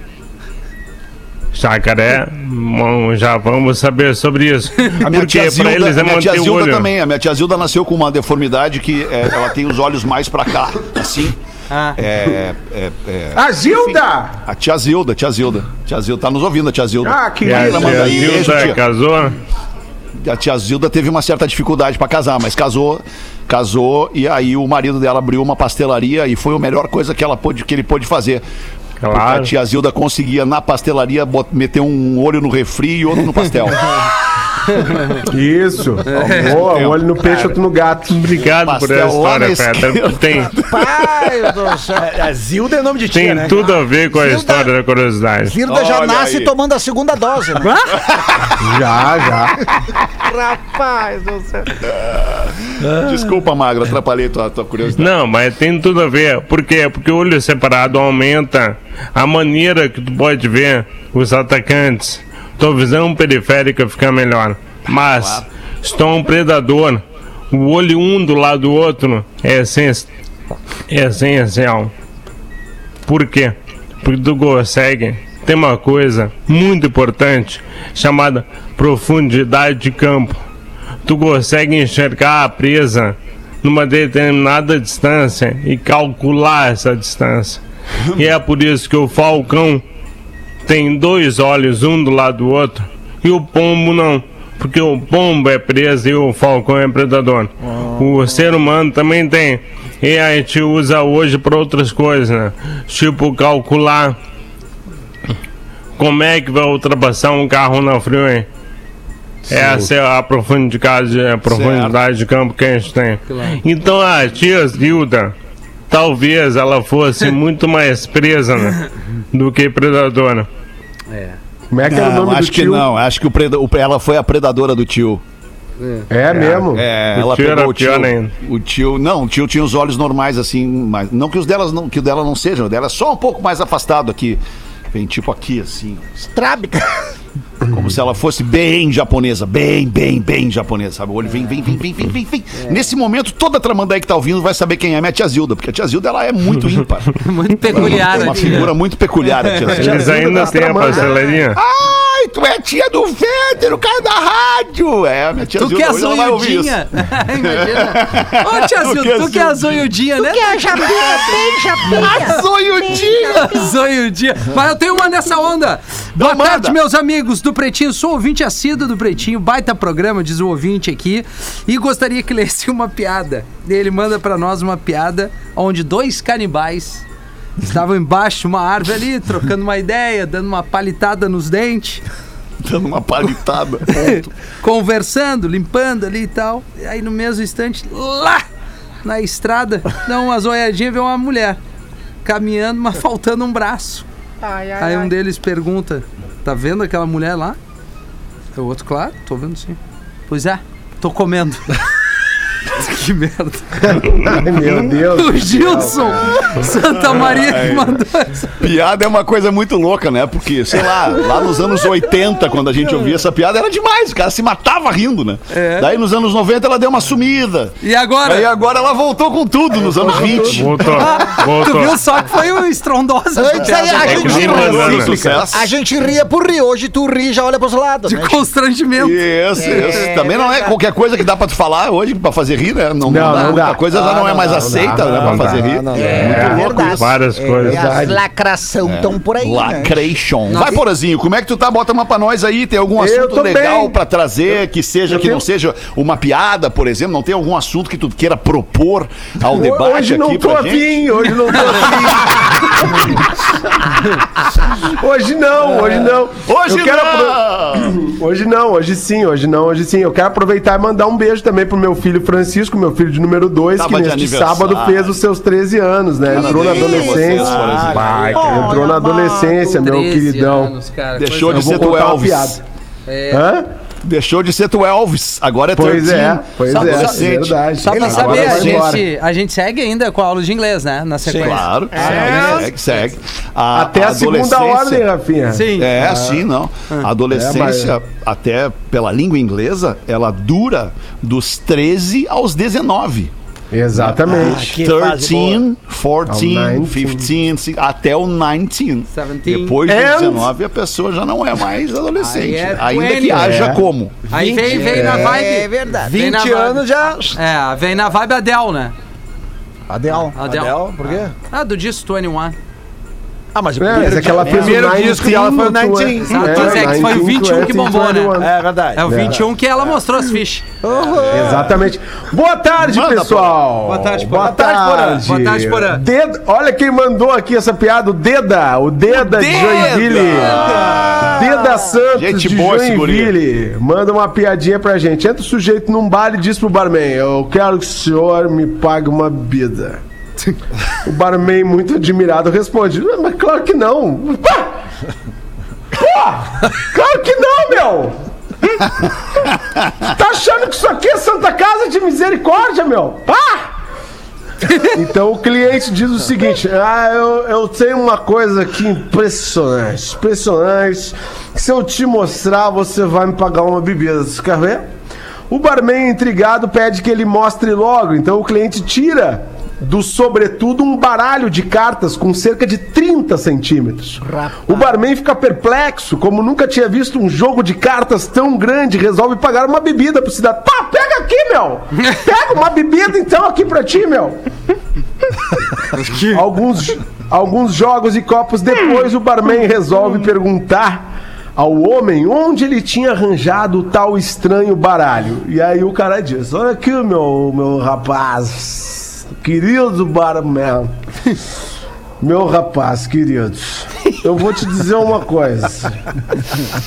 Jacaré, bom, já vamos saber sobre isso. A minha Porque tia Zilda, para eles é a minha tia Zilda olho. também. A minha tia Zilda nasceu com uma deformidade que é, ela tem os olhos mais pra cá, assim. Ah. É, é, é, A Zilda! a tia Zilda, tia Zilda. Tia Zilda, tá nos ouvindo, a tia Zilda. Ah, que a Ela manda tia Zilda tia. casou. A tia Zilda teve uma certa dificuldade pra casar, mas casou, casou e aí o marido dela abriu uma pastelaria e foi a melhor coisa que ela pôde, que ele pôde fazer. Porque Claro. a tia Zilda conseguia na pastelaria bot- meter um olho no refri e outro no pastel. Isso. Boa, um olho no peixe, outro no gato. Obrigado por essa história, esquerda. Tem, Pai do céu. A Zilda é nome de tia, tem né? tudo a ver com a Zilda- história da curiosidade. Zilda já Olha nasce aí. tomando a segunda dose, né? Já, já. Rapaz do céu. Desculpa, Magro, atrapalhei tua, tua curiosidade. Não, mas tem tudo a ver. Por quê? Porque o olho separado aumenta a maneira que tu pode ver os atacantes. Tua visão periférica fica melhor. Mas, se tu é um predador, o olho um do lado do outro é, essen- é essencial. Por quê? Porque tu consegue. Tem uma coisa muito importante chamada profundidade de campo. Tu consegue enxergar a presa numa determinada distância e calcular essa distância. E é por isso que o falcão tem dois olhos, um do lado do outro, e o pombo não. Porque o pombo é preso e o falcão é predador. O ser humano também tem. E a gente usa hoje para outras coisas, né? Tipo calcular como é que vai ultrapassar um carro na freeway. Essa é a profundidade, a profundidade de campo que a gente tem. Então a tia Zilda, talvez ela fosse muito mais presa né, do que predadora. Como é que era o Não, nome acho do que tio? não. Acho que o preda- o- ela foi a predadora do tio. É mesmo? É, O ela tio pegou era o tio. ainda. O tio, não, o tio tinha os olhos normais assim, mas não que os delas não, que o dela não sejam, o dela é só um pouco mais afastado aqui. Vem tipo aqui assim, Estrábica. como se ela fosse bem japonesa, bem, bem, bem japonesa, sabe? O olho vem, vem, vem, vem, vem, vem, vem. Nesse momento toda a Tramandaí que tá ouvindo vai saber quem é minha tia Zilda, porque a tia Zilda ela é muito ímpar. Muito peculiar. É uma aqui. figura muito peculiar a tia Zilda. Eles ainda têm a parceladinha. Ai, tu é tia do Feder, o cara da rádio. É, a minha tia Tu que é zoiudinha. Imagina. Ô, tia Tu que Zilda, é tu que é zoiudinha, né? Que é japinha, bem japinha. Zoiudinha! Zoiudinha. Mas eu tenho uma nessa onda. Boa tarde, meus amigos do Pretinho. Sou ouvinte assíduo do Pretinho. Baita programa, diz o ouvinte aqui. E gostaria que lesse uma piada. Ele manda pra nós uma piada onde dois canibais estavam embaixo de uma árvore ali, trocando uma ideia, dando uma palitada nos dentes. Dando uma palitada. conversando, limpando ali e tal. E aí no mesmo instante, lá na estrada, dá umas olhadinhas e vê uma mulher caminhando, mas faltando um braço. aí um deles pergunta: Tá vendo aquela mulher lá? O outro, claro, tô vendo sim. Pois é, tô comendo. que merda. Ai, meu Deus. O Gilson Santa Maria que mandou essa. Piada é uma coisa muito louca, né? Porque, sei lá, lá nos anos 80, quando a gente ouvia essa piada, era demais. O cara se matava rindo, né? É. Daí nos anos 90 ela deu uma sumida. E agora? Aí agora ela voltou com tudo nos anos 20. Voltou, Tu voltou. viu só que foi um estrondosa. Antes aí, a É gente ria. A gente ria por rir. Hoje tu ri e já olha pros lados. De Né? constrangimento. Isso, isso. Também não é qualquer coisa que dá pra tu falar hoje pra fazer rir, né? Não, não, Não, dá. não Muita dá. coisa já não, é mais não, aceita, não, né? Pra não fazer rir. não, É, não. muito louco verdade. isso. Várias coisas. E as lacração estão por aí, né? Lacration. Vai, Porazinho, como é que tu tá? Bota uma pra nós aí. Tem algum assunto legal bem. pra trazer que seja, que não seja uma piada, por exemplo? Não tem algum assunto que tu queira propor ao debate Hoje não aqui tô afim, hoje não tô afim. hoje não, hoje não. Hoje Eu quero não! Hoje não, hoje sim, hoje não, hoje sim. Eu quero aproveitar e mandar um beijo também pro meu filho Francisco, meu filho de número 2, que neste sábado fez os seus 13 anos, né? Entrou na vocês, adolescência. Vai, cara. Entrou na adolescência, meu 13 queridão. anos, cara. Deixou de ser uma Elvis. É. Hã? Deixou de ser tu Elvis. Agora é Pois 13. é, pois Só- é, só- verdade. Só pra saber, a gente, a gente segue ainda com a aula de inglês, né? Na sequência. Claro, É. segue, segue. A, Até a, segunda adolescência- ordem, Rafinha. Sim. É, assim, não. A adolescência, É, mas- até pela língua inglesa, ela dura dos 13 aos 19. Exatamente. Fase 13, 14, Ao 15, se- até o 19. 17. Depois do And- 19, a pessoa já não é mais adolescente. Aí é Ainda 20. que haja É. como. Aí vem, vem na vibe. É verdade. Vem na 20 vibe. anos já. É, vem na vibe Adele, né? Adel. Adele. Adel, por quê? Ah, do disco 21. Ah, mas o É, mas é que ela fez o primeiro 19, disco e ela foi o 19. Exato, é, que foi o 21 que bombou, né? É verdade. É o 21 que ela mostrou as fichas. Exatamente. Boa tarde, Manda, pessoal. Boa tarde, Porã. Boa tarde, Boa tarde, Porã. Olha quem mandou aqui essa piada, o Deda, o Deda, de Deda! Joinville. Deda Santos Gente de boa esse Joinville. Manda uma piadinha pra gente. Entra o sujeito num bar e diz pro barman, eu quero que o senhor me pague uma bebida. O barman, muito admirado, responde, "Ah, mas claro que não. Pá! Claro que não, meu! Tá achando que isso aqui é Santa Casa de Misericórdia, meu? Ah! Então o cliente diz o seguinte: Ah, eu, eu tenho uma coisa aqui impressionante, impressionante. Se eu te mostrar, você vai me pagar uma bebida. Você quer ver? O barman, intrigado, pede que ele mostre logo. Então o cliente tira do sobretudo um baralho de cartas com cerca de 30 centímetros. O barman fica perplexo, como nunca tinha visto um jogo de cartas tão grande, resolve pagar uma bebida pro cidadão. Pá, pega aqui, meu! Pega uma bebida então aqui pra ti, meu! alguns, alguns jogos e copos depois, o barman resolve perguntar ao homem onde ele tinha arranjado o tal estranho baralho. E aí o cara diz: Olha aqui, meu, meu rapaz, querido barman. Meu rapaz, querido, eu vou te dizer uma coisa.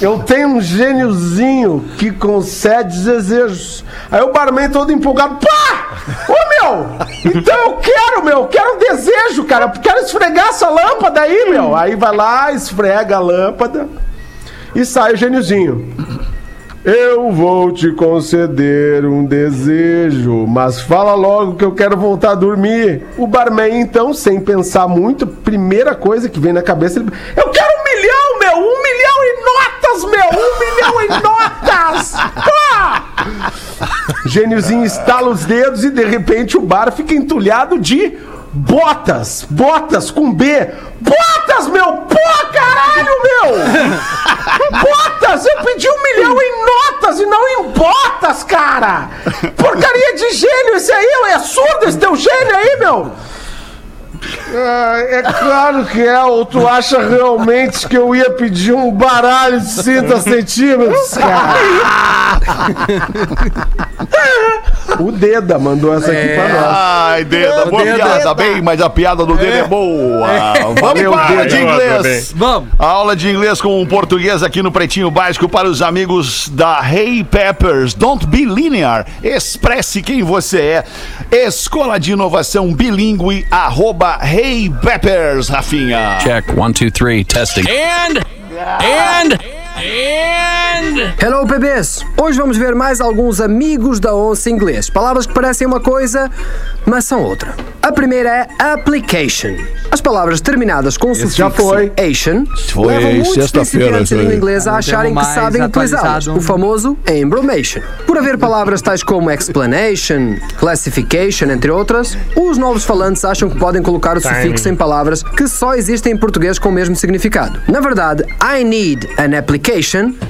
Eu tenho um gêniozinho que concede desejos. Aí o barman todo empolgado, pá! Ô meu! Então eu quero, meu, eu quero um desejo, cara. Quero esfregar essa lâmpada aí, meu. Aí vai lá, esfrega a lâmpada e sai o gêniozinho. Eu vou te conceder um desejo, mas fala logo que eu quero voltar a dormir. O barman, então, sem pensar muito, primeira coisa que vem na cabeça, ele. Eu quero um milhão, meu! Um milhão em notas, meu! Um milhão em notas! Pá! Gêniozinho estala os dedos e de repente o bar fica entulhado de botas. Botas com B. Botas, meu! Pô, caralho, meu! Botas! Eu pedi um milhão em notas e não em botas, cara! Porcaria de gênio esse aí! É surdo esse teu gênio aí, meu! Ah, é claro que é, ou tu acha realmente que eu ia pedir um baralho de 30 centímetros, cara? O Deda mandou essa aqui pra nós. Ai, Deda, boa Deda. piada, bem, mas a piada do Deda é boa. Vamos Valeu, para Deda. de inglês. Vamos. A aula de inglês com o português aqui no Pretinho Básico para os amigos da Hey Peppers. Don't be linear. Expresse quem você é. Escola de Inovação Bilingue, arroba Hey Peppers, Rafinha. Check. One, two, three. Testing. And. And. And. Hello, bebês! Hoje vamos ver mais alguns amigos da onça inglês. Palavras que parecem uma coisa, mas são outra. A primeira é application. As palavras terminadas com o Esse já sufixo foi. ation foi levam muitos sexta-feira, principiantes da língua inglesa a acharem que sabem utilizá-las. O famoso embromation. Por haver palavras tais como explanation, classification, entre outras, os novos falantes acham que podem colocar o sufixo em palavras que só existem em português com o mesmo significado. Na verdade, I need an application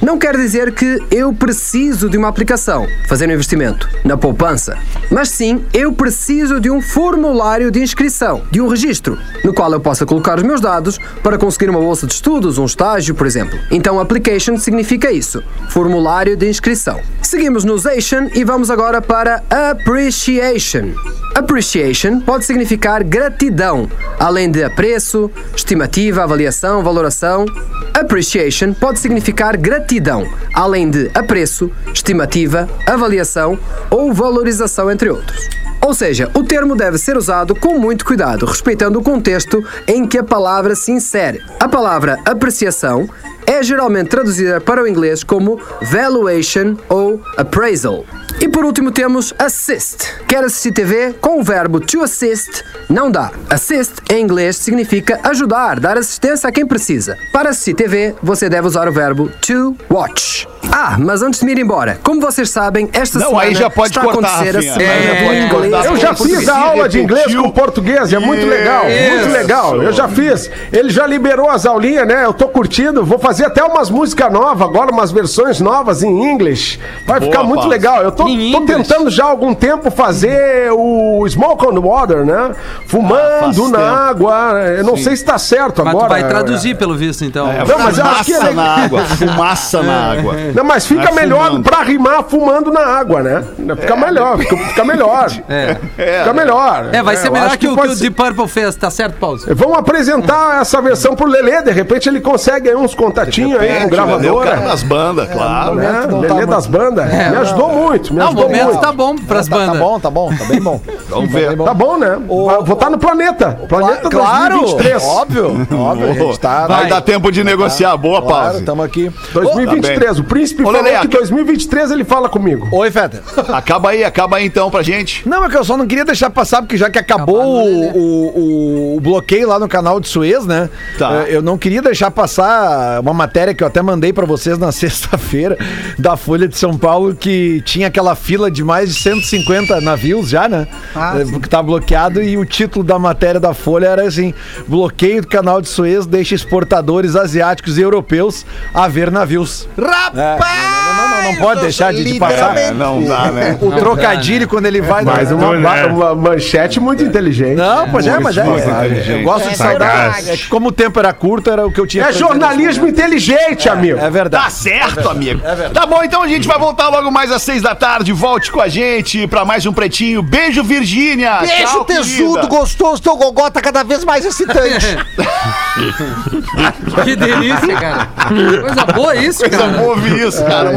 não quer dizer que eu preciso de uma aplicação, fazer um investimento na poupança, mas sim eu preciso de um formulário de inscrição, de um registro, no qual eu possa colocar os meus dados para conseguir uma bolsa de estudos, um estágio, por exemplo. Então, application significa isso, formulário de inscrição. Seguimos no Zation e vamos agora para appreciation. Appreciation pode significar gratidão, além de apreço, estimativa, avaliação, valoração. Appreciation pode significar gratidão, além de apreço, estimativa, avaliação ou valorização, entre outros. Ou seja, o termo deve ser usado com muito cuidado, respeitando o contexto em que a palavra se insere. A palavra apreciação é geralmente traduzida para o inglês como valuation ou appraisal. E por último temos assist. Quer assistir TV? Com o verbo to assist não dá. Assist em inglês significa ajudar, dar assistência a quem precisa. Para assistir TV, você deve usar o verbo to watch. Ah, mas antes de me ir embora, como vocês sabem, esta Não, semana aí já pode está cortar, a acontecer Rafinha. a semana É, inglês. Eu já fiz a aula de inglês com português, é muito Isso. legal, muito legal. Eu já fiz. Ele já liberou as aulinhas, né? Eu tô curtindo. Vou fazer até umas músicas novas agora, umas versões novas em inglês. Vai Boa, ficar muito legal. Eu tô, tô tentando já há algum tempo fazer o Smoke on the Water, né? Ah, Fumando na tempo. água. Eu não sei se tá certo Mas agora. tu vai traduzir, pelo visto, então. É, Não, mas eu acho que fumaça é- na água. Fumaça na água. Não, mas fica Vai melhor fumando. pra rimar fumando na água, né? Fica melhor, fica, fica melhor. É. Fica melhor. É, vai ser eu melhor acho que, o que o Deep Purple fez, tá certo, Paulo? Vamos apresentar essa versão pro Lelê, de repente ele consegue aí uns contatinhos aí com Repete, Lelê, das bandas, claro. né? não tá Lelê das bandas. me ajudou muito, me Não, o ajudou momento muito. tá bom pras Tá, bandas. tá bom, tá bom, tá bem bom. Vamos ver. Tá bom, né? Vou estar no planeta. Planeta claro, 2023. óbvio, óbvio, a gente tá... Vai dar tempo de negociar. Boa, Claro, Paulo. estamos aqui. 2023. O príncipe Ô, falou Lelê, que aqui- 2023 ele fala comigo. Oi, Feta. Acaba aí, acaba aí então pra gente. Não, é que eu só não queria deixar passar, porque já que acabou o, o- o bloqueio lá no canal de Suez, né? Tá. eh, Eu não queria deixar passar uma matéria que eu até mandei pra vocês na sexta-feira da Folha de São Paulo, que tinha aquela fila de mais de 150 navios já, né? Ah, Eh, Porque tá bloqueado e o título da matéria da Folha era assim: bloqueio do canal de Suez deixa exportadores asiáticos e europeus a ver navios. Rapaz! Não, não, não, não pode deixar de- de passar. É, não dá, né? O trocadilho quando ele vai. Mais uma, né? uma manchete muito inteligente. Não, pois é, mas é. é. Eu gosto de saudade. É que como o tempo era curto, era o que eu tinha É jornalismo inteligente, amigo. É Tá verdade. certo, amigo. Tá bom, então a gente vai voltar logo mais às seis da tarde. Volte com a gente pra mais um Pretinho. Beijo, Virgínia. Beijo, tesudo, gostoso, teu gogó tá cada vez mais excitante. Que delícia, cara. Coisa boa isso, Coisa cara. boa ouvir isso, cara.